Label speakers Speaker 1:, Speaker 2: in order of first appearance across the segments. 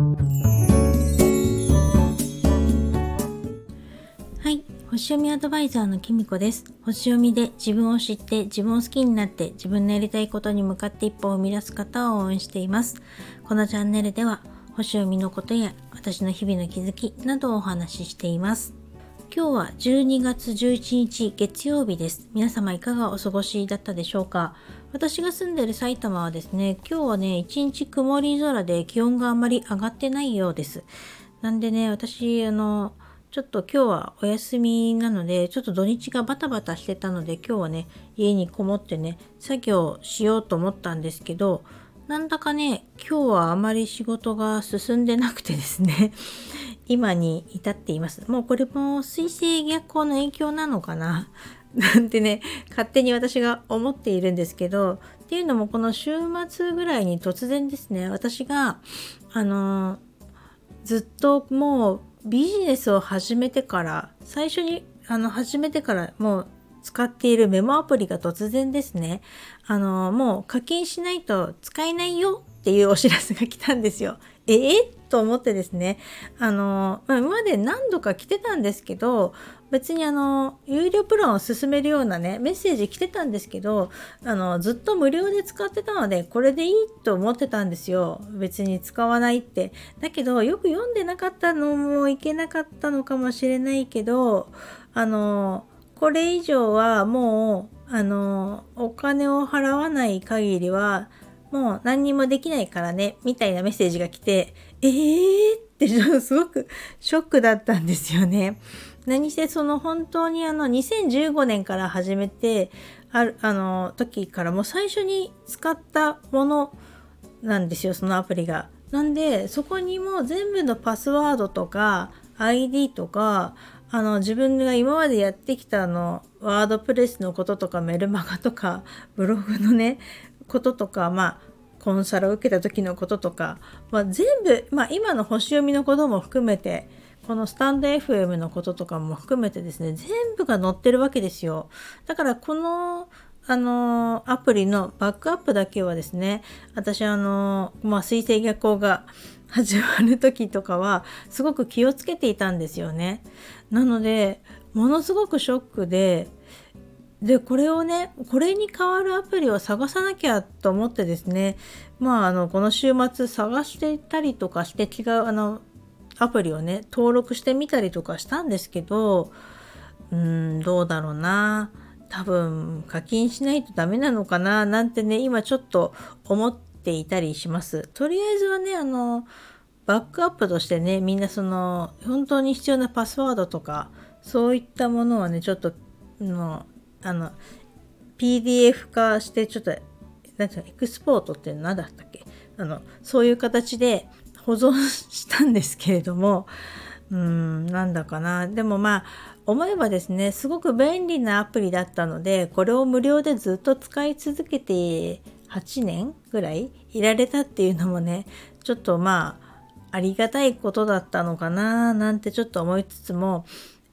Speaker 1: はい。星読みアドバイザーのきみこです。星読みで自分を知って自分を好きになって自分のやりたいことに向かって一歩を生み出す方を応援しています。このチャンネルでは星読みのことや私の日々の気づきなどをお話ししています。今日は12月11日月曜日です。皆様いかがお過ごしだったでしょうか？私が住んでる埼玉はですね今日はね一日曇り空で気温があまり上がってないようですなんでね私あのちょっと今日はお休みなのでちょっと土日がバタバタしてたので今日はね家にこもってね作業しようと思ったんですけどなんだかね今日はあまり仕事が進んでなくてですね 今に至っています。もうこれも水星逆行の影響なのかななんてね、勝手に私が思っているんですけど、っていうのもこの週末ぐらいに突然ですね、私が、あのずっともうビジネスを始めてから、最初にあの始めてからもう使っているメモアプリが突然ですね、あのもう課金しないと使えないよっていうお知らせが来たんですよ。ええと思ってですねあの、まあ、今まで何度か来てたんですけど別にあの有料プランを進めるようなねメッセージ来てたんですけどあのずっと無料で使ってたのでこれでいいと思ってたんですよ。別に使わないって。だけどよく読んでなかったのもいけなかったのかもしれないけどあのこれ以上はもうあのお金を払わない限りはもう何にもできないからね、みたいなメッセージが来て、えーって すごくショックだったんですよね。何せその本当にあの2015年から始めて、ある、あの時からもう最初に使ったものなんですよ、そのアプリが。なんで、そこにも全部のパスワードとか ID とか、あの自分が今までやってきたあのワードプレスのこととかメルマガとかブログのねこととか、まあ、コンサルを受けた時のこととか、まあ、全部、まあ、今の星読みのことも含めてこのスタンド FM のこととかも含めてですね全部が載ってるわけですよ。だからこのあのアプリのバックアップだけはですね私あのまあ水星逆行が始まる時とかはすごく気をつけていたんですよね。なのでものすごくショックででこれをねこれに代わるアプリを探さなきゃと思ってですねまああのこの週末探してたりとかして違うあのアプリをね登録してみたりとかしたんですけどうんどうだろうな。多分課金しないとダメなのかななんてね今ちょっと思っていたりします。とりあえずはねあのバックアップとしてねみんなその本当に必要なパスワードとかそういったものはねちょっとのあの PDF 化してちょっと何ていうのエクスポートって何だったっけ？あのそういう形で保存したんですけれどもうんなんだかな。でもまあ思えばですねすごく便利なアプリだったのでこれを無料でずっと使い続けて8年ぐらいいられたっていうのもねちょっとまあありがたいことだったのかななんてちょっと思いつつも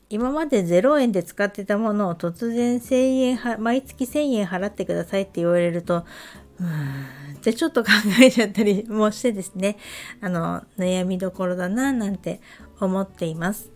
Speaker 1: 今まで0円で使ってたものを突然1000円、毎月1000円払ってくださいって言われると、うーんってちょっと考えちゃったりもしてですね、あの、悩みどころだななんて思っています。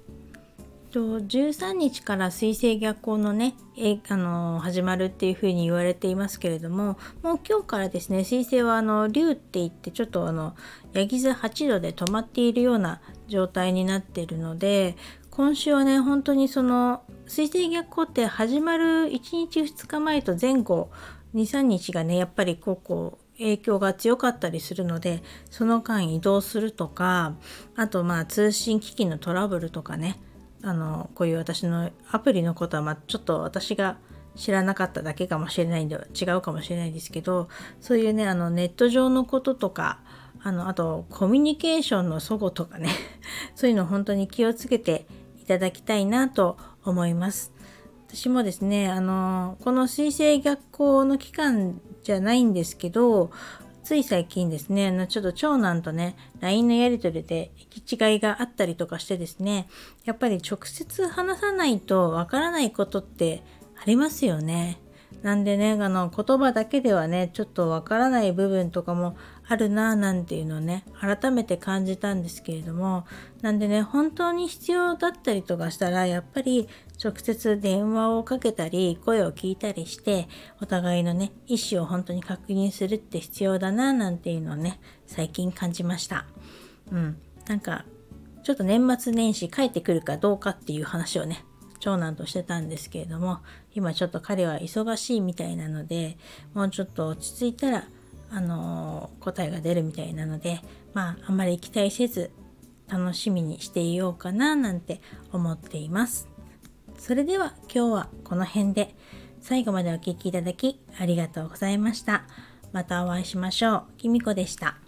Speaker 1: 13日から水星逆行のね、えあの始まるっていうふうに言われていますけれどももう今日からですね水星はあの竜って言ってちょっとあのヤギ座8度で止まっているような状態になっているので今週はね本当にその水星逆行って始まる1日2日前と前後23日がねやっぱりこうこう影響が強かったりするのでその間移動するとかあとまあ通信機器のトラブルとかねあのこういう私のアプリのことはまちょっと私が知らなかっただけかもしれないんで違うかもしれないですけどそういうねあのネット上のこととかあのあとコミュニケーションの齟齬とかね そういうの本当に気をつけてただきたいなと思います。私もですね、あの、この水星逆行の期間じゃないんですけど、つい最近ですね、あのちょっと長男とね、LINE のやり取りで行き違いがあったりとかしてですね、やっぱり直接話さないとわからないことってありますよね。なんでね、あの言葉だけではね、ちょっとわからない部分とかもあるなぁなんていうのをね改めて感じたんですけれどもなんでね本当に必要だったりとかしたらやっぱり直接電話をかけたり声を聞いたりしてお互いのね意思を本当に確認するって必要だなぁなんていうのをね最近感じました。うん。なんかちょっと年末年始帰ってくるかどうかっていう話をね長男としてたんですけれども今ちょっと彼は忙しいみたいなのでもうちょっと落ち着いたらあの答えが出るみたいなのでまああんまり期待せず楽しみにしていようかななんて思っています。それでは今日はこの辺で最後までお聴きいただきありがとうございました。またお会いしましょう。きみこでした。